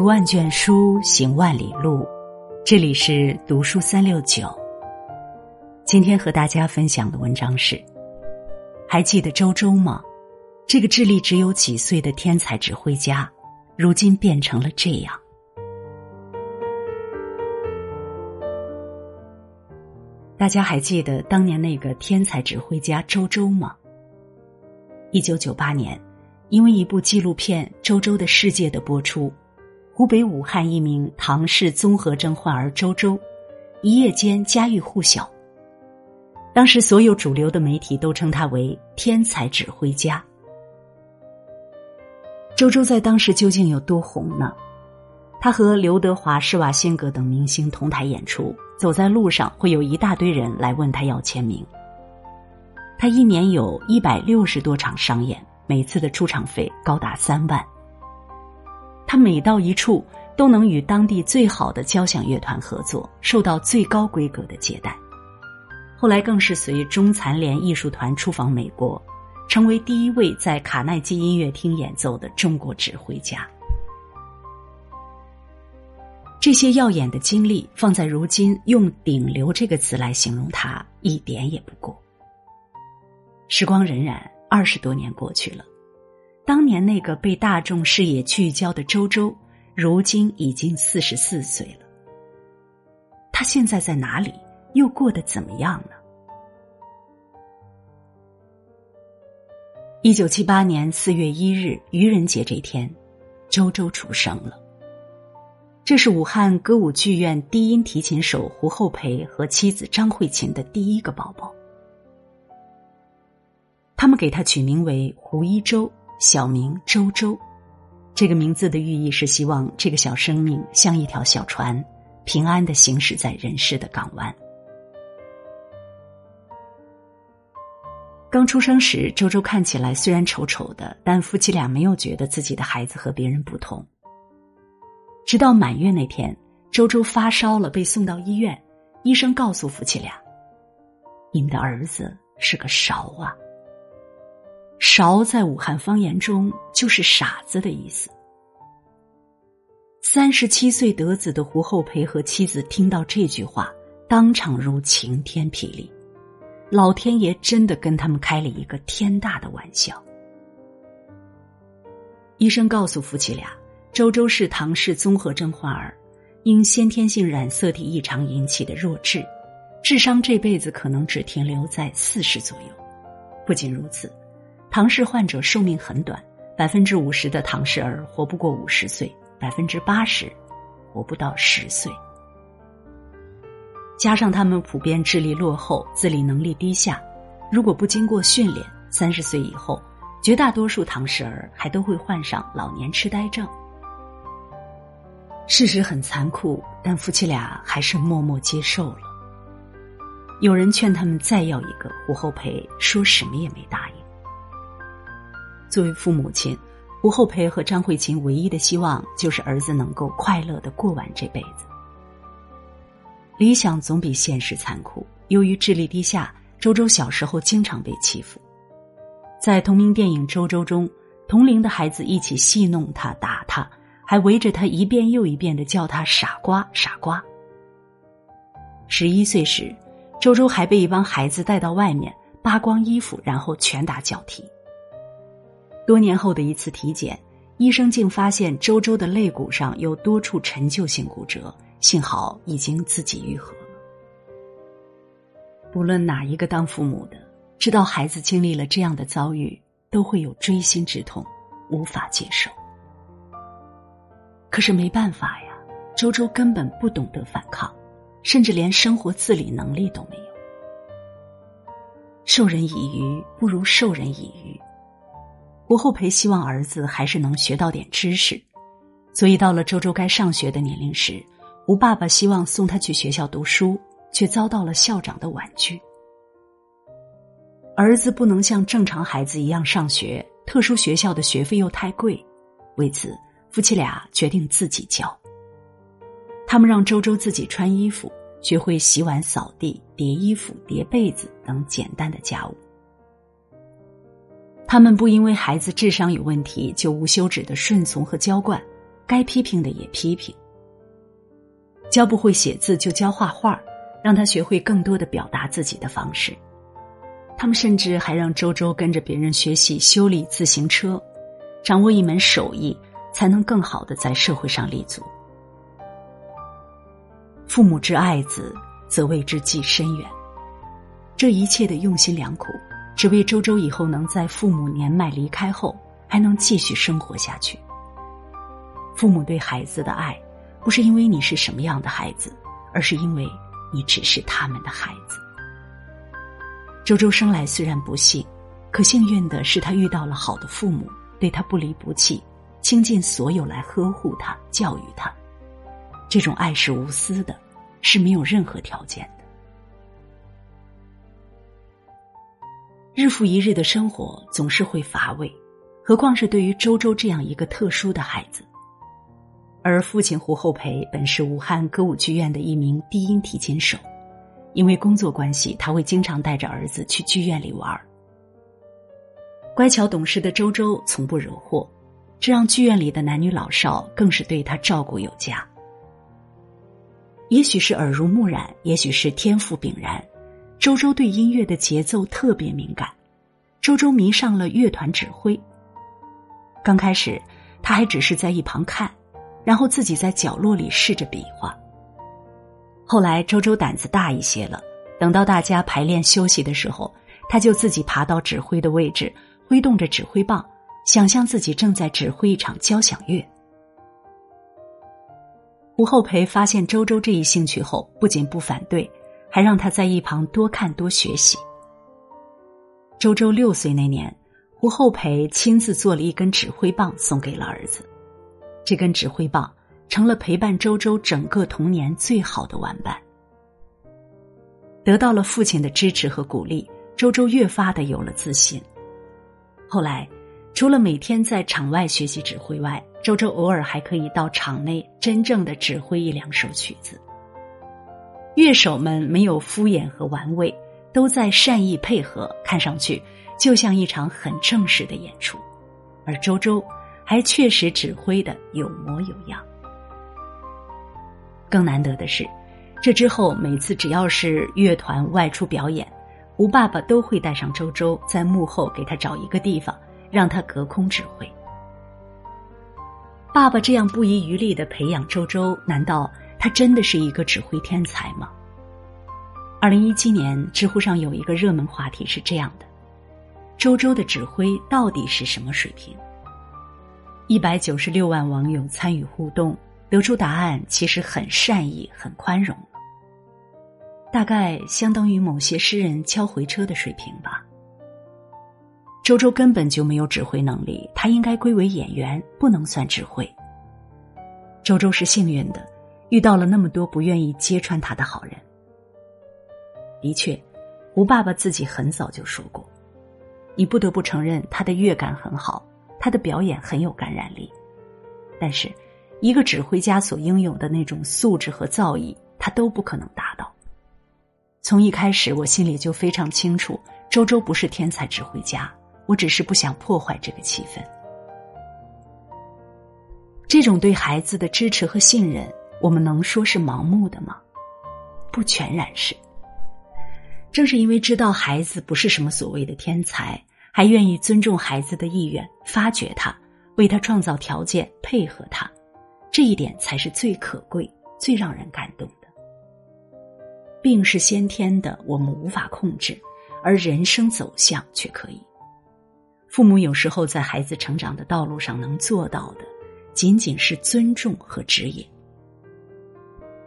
读万卷书，行万里路。这里是读书三六九。今天和大家分享的文章是：还记得周周吗？这个智力只有几岁的天才指挥家，如今变成了这样。大家还记得当年那个天才指挥家周周吗？一九九八年，因为一部纪录片《周周的世界》的播出，湖北武汉一名唐氏综合症患儿周周，一夜间家喻户晓。当时所有主流的媒体都称他为天才指挥家。周周在当时究竟有多红呢？他和刘德华、施瓦辛格等明星同台演出，走在路上会有一大堆人来问他要签名。他一年有一百六十多场商演，每次的出场费高达三万。他每到一处都能与当地最好的交响乐团合作，受到最高规格的接待。后来更是随中残联艺术团出访美国，成为第一位在卡耐基音乐厅演奏的中国指挥家。这些耀眼的经历放在如今，用“顶流”这个词来形容他，一点也不过。时光荏苒，二十多年过去了，当年那个被大众视野聚焦的周周，如今已经四十四岁了。他现在在哪里？又过得怎么样呢？一九七八年四月一日，愚人节这天，周周出生了。这是武汉歌舞剧院低音提琴手胡厚培和妻子张慧琴的第一个宝宝。他们给他取名为胡一周，小名周周。这个名字的寓意是希望这个小生命像一条小船，平安的行驶在人世的港湾。刚出生时，周周看起来虽然丑丑的，但夫妻俩没有觉得自己的孩子和别人不同。直到满月那天，周周发烧了，被送到医院，医生告诉夫妻俩：“你们的儿子是个勺啊。”勺在武汉方言中就是傻子的意思。三十七岁得子的胡厚培和妻子听到这句话，当场如晴天霹雳，老天爷真的跟他们开了一个天大的玩笑。医生告诉夫妻俩，周周是唐氏综合症患儿，因先天性染色体异常引起的弱智，智商这辈子可能只停留在四十左右。不仅如此。唐氏患者寿命很短，百分之五十的唐氏儿活不过五十岁，百分之八十活不到十岁。加上他们普遍智力落后、自理能力低下，如果不经过训练，三十岁以后，绝大多数唐氏儿还都会患上老年痴呆症。事实很残酷，但夫妻俩还是默默接受了。有人劝他们再要一个，胡厚培说什么也没答应。作为父母亲，吴厚培和张慧琴唯一的希望就是儿子能够快乐的过完这辈子。理想总比现实残酷。由于智力低下，周周小时候经常被欺负。在同名电影《周周》中，同龄的孩子一起戏弄他、打他，还围着他一遍又一遍的叫他“傻瓜，傻瓜”。十一岁时，周周还被一帮孩子带到外面扒光衣服，然后拳打脚踢。多年后的一次体检，医生竟发现周周的肋骨上有多处陈旧性骨折，幸好已经自己愈合了。不论哪一个当父母的，知道孩子经历了这样的遭遇，都会有锥心之痛，无法接受。可是没办法呀，周周根本不懂得反抗，甚至连生活自理能力都没有。授人以鱼，不如授人以渔。胡厚培希望儿子还是能学到点知识，所以到了周周该上学的年龄时，吴爸爸希望送他去学校读书，却遭到了校长的婉拒。儿子不能像正常孩子一样上学，特殊学校的学费又太贵，为此夫妻俩决定自己教。他们让周周自己穿衣服，学会洗碗、扫地、叠衣服、叠被子等简单的家务。他们不因为孩子智商有问题就无休止的顺从和娇惯，该批评的也批评。教不会写字就教画画，让他学会更多的表达自己的方式。他们甚至还让周周跟着别人学习修理自行车，掌握一门手艺，才能更好的在社会上立足。父母之爱子，则为之计深远。这一切的用心良苦，只为周周以后能在父母年迈离开后，还能继续生活下去。父母对孩子的爱，不是因为你是什么样的孩子，而是因为你只是他们的孩子。周周生来虽然不幸，可幸运的是他遇到了好的父母，对他不离不弃，倾尽所有来呵护他、教育他。这种爱是无私的，是没有任何条件的。日复一日的生活总是会乏味，何况是对于周周这样一个特殊的孩子。而父亲胡厚培本是武汉歌舞剧院的一名低音提琴手。因为工作关系，他会经常带着儿子去剧院里玩。乖巧懂事的周周从不惹祸，这让剧院里的男女老少更是对他照顾有加。也许是耳濡目染，也许是天赋秉然，周周对音乐的节奏特别敏感。周周迷上了乐团指挥。刚开始，他还只是在一旁看，然后自己在角落里试着比划。后来，周周胆子大一些了。等到大家排练休息的时候，他就自己爬到指挥的位置，挥动着指挥棒，想象自己正在指挥一场交响乐。胡厚培发现周周这一兴趣后，不仅不反对，还让他在一旁多看多学习。周周六岁那年，胡厚培亲自做了一根指挥棒送给了儿子，这根指挥棒。成了陪伴周周整个童年最好的玩伴。得到了父亲的支持和鼓励，周周越发的有了自信。后来，除了每天在场外学习指挥外，周周偶尔还可以到场内真正的指挥一两首曲子。乐手们没有敷衍和玩味，都在善意配合，看上去就像一场很正式的演出。而周周还确实指挥的有模有样。更难得的是，这之后每次只要是乐团外出表演，吴爸爸都会带上周周，在幕后给他找一个地方，让他隔空指挥。爸爸这样不遗余力的培养周周，难道他真的是一个指挥天才吗？二零一七年，知乎上有一个热门话题是这样的：周周的指挥到底是什么水平？一百九十六万网友参与互动。得出答案其实很善意、很宽容，大概相当于某些诗人敲回车的水平吧。周周根本就没有指挥能力，他应该归为演员，不能算指挥。周周是幸运的，遇到了那么多不愿意揭穿他的好人。的确，吴爸爸自己很早就说过：“你不得不承认他的乐感很好，他的表演很有感染力。”但是。一个指挥家所应有的那种素质和造诣，他都不可能达到。从一开始，我心里就非常清楚，周周不是天才指挥家，我只是不想破坏这个气氛。这种对孩子的支持和信任，我们能说是盲目的吗？不全然是。正是因为知道孩子不是什么所谓的天才，还愿意尊重孩子的意愿，发掘他，为他创造条件，配合他。这一点才是最可贵、最让人感动的。病是先天的，我们无法控制，而人生走向却可以。父母有时候在孩子成长的道路上能做到的，仅仅是尊重和指引。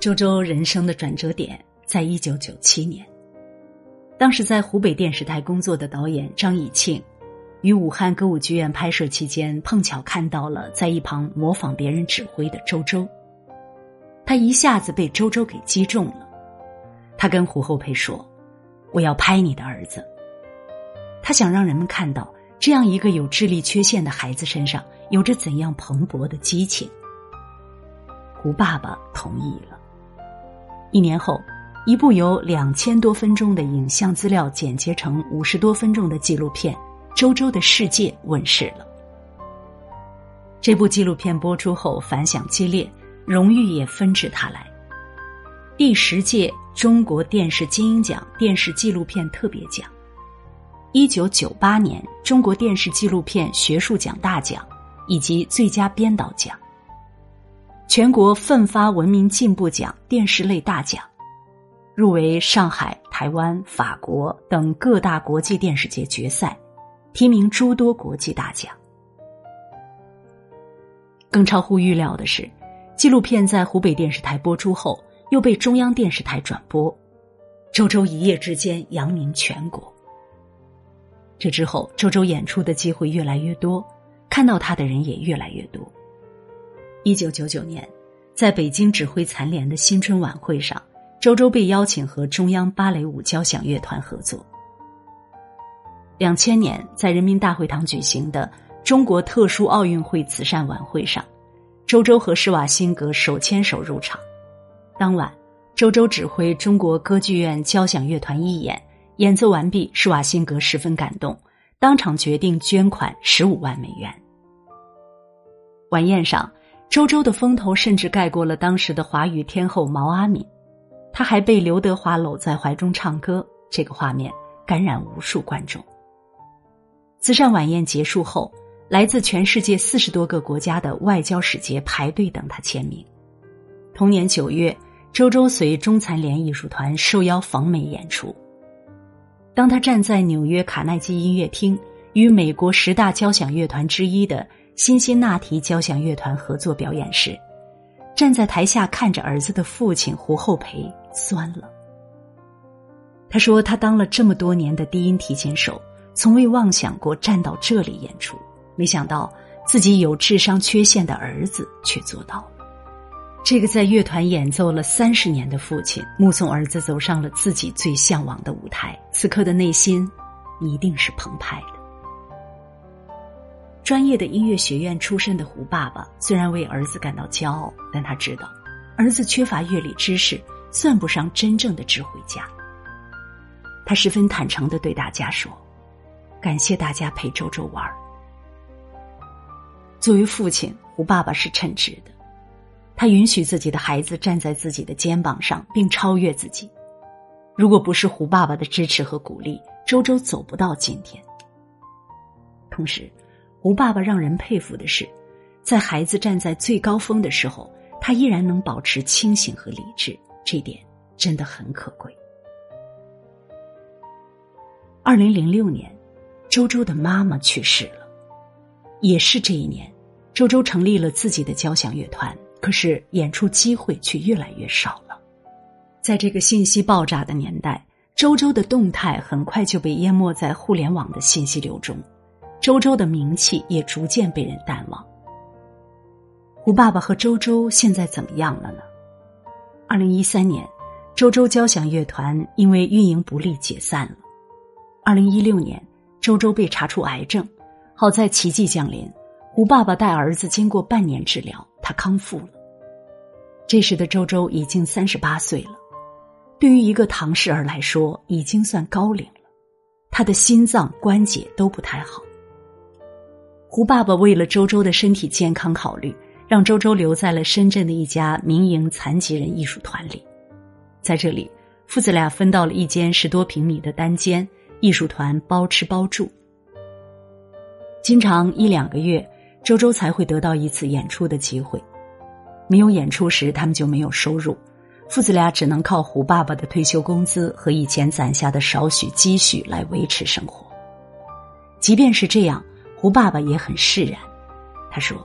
周周人生的转折点在一九九七年，当时在湖北电视台工作的导演张以庆。于武汉歌舞剧院拍摄期间，碰巧看到了在一旁模仿别人指挥的周周，他一下子被周周给击中了。他跟胡厚培说：“我要拍你的儿子。”他想让人们看到这样一个有智力缺陷的孩子身上有着怎样蓬勃的激情。胡爸爸同意了。一年后，一部由两千多分钟的影像资料剪接成五十多分钟的纪录片。周周的世界问世了。这部纪录片播出后反响激烈，荣誉也纷至沓来。第十届中国电视金鹰奖电视纪录片特别奖，一九九八年中国电视纪录片学术奖大奖，以及最佳编导奖。全国奋发文明进步奖电视类大奖，入围上海、台湾、法国等各大国际电视节决赛，提名诸多国际大奖。更超乎预料的是，纪录片在湖北电视台播出后。又被中央电视台转播，周周一夜之间扬名全国。这之后，周周演出的机会越来越多，看到他的人也越来越多。一九九九年，在北京指挥残联的新春晚会上，周周被邀请和中央芭蕾舞交响乐团合作。两千年，在人民大会堂举行的中国特殊奥运会慈善晚会上，周周和施瓦辛格手牵手入场。当晚，周周指挥中国歌剧院交响乐团一演，演奏完毕，施瓦辛格十分感动，当场决定捐款十五万美元。晚宴上，周周的风头甚至盖过了当时的华语天后毛阿敏，他还被刘德华搂在怀中唱歌，这个画面感染无数观众。慈善晚宴结束后，来自全世界四十多个国家的外交使节排队等他签名。同年九月。周周随中残联艺术团受邀访美演出。当他站在纽约卡耐基音乐厅与美国十大交响乐团之一的辛辛那提交响乐团合作表演时，站在台下看着儿子的父亲胡厚培酸了。他说：“他当了这么多年的低音提琴手，从未妄想过站到这里演出，没想到自己有智商缺陷的儿子却做到了。”这个在乐团演奏了三十年的父亲，目送儿子走上了自己最向往的舞台，此刻的内心一定是澎湃的。专业的音乐学院出身的胡爸爸，虽然为儿子感到骄傲，但他知道，儿子缺乏乐理知识，算不上真正的指挥家。他十分坦诚的对大家说：“感谢大家陪周周玩。”作为父亲，胡爸爸是称职的。他允许自己的孩子站在自己的肩膀上，并超越自己。如果不是胡爸爸的支持和鼓励，周周走不到今天。同时，吴爸爸让人佩服的是，在孩子站在最高峰的时候，他依然能保持清醒和理智，这点真的很可贵。二零零六年，周周的妈妈去世了，也是这一年，周周成立了自己的交响乐团。可是演出机会却越来越少了，在这个信息爆炸的年代，周周的动态很快就被淹没在互联网的信息流中，周周的名气也逐渐被人淡忘。胡爸爸和周周现在怎么样了呢？二零一三年，周周交响乐团因为运营不利解散了。二零一六年，周周被查出癌症，好在奇迹降临，胡爸爸带儿子经过半年治疗。他康复了。这时的周周已经三十八岁了，对于一个唐氏儿来说，已经算高龄了。他的心脏关节都不太好。胡爸爸为了周周的身体健康考虑，让周周留在了深圳的一家民营残疾人艺术团里。在这里，父子俩分到了一间十多平米的单间，艺术团包吃包住，经常一两个月。周周才会得到一次演出的机会，没有演出时，他们就没有收入，父子俩只能靠胡爸爸的退休工资和以前攒下的少许积蓄来维持生活。即便是这样，胡爸爸也很释然。他说：“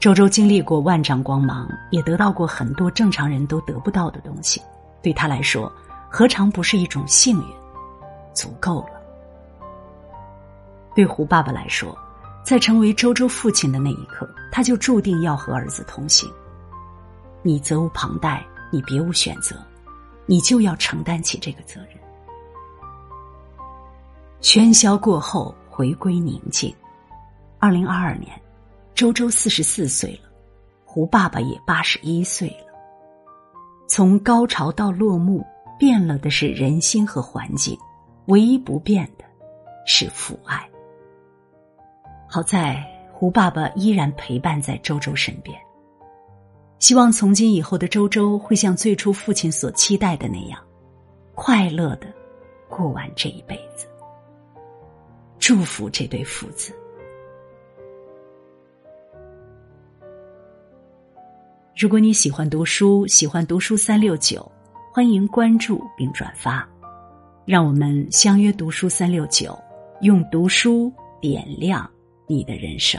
周周经历过万丈光芒，也得到过很多正常人都得不到的东西，对他来说，何尝不是一种幸运？足够了。”对胡爸爸来说。在成为周周父亲的那一刻，他就注定要和儿子同行。你责无旁贷，你别无选择，你就要承担起这个责任。喧嚣过后，回归宁静。二零二二年，周周四十四岁了，胡爸爸也八十一岁了。从高潮到落幕，变了的是人心和环境，唯一不变的是父爱。好在胡爸爸依然陪伴在周周身边。希望从今以后的周周会像最初父亲所期待的那样，快乐的过完这一辈子。祝福这对父子。如果你喜欢读书，喜欢读书三六九，欢迎关注并转发，让我们相约读书三六九，用读书点亮你的人生。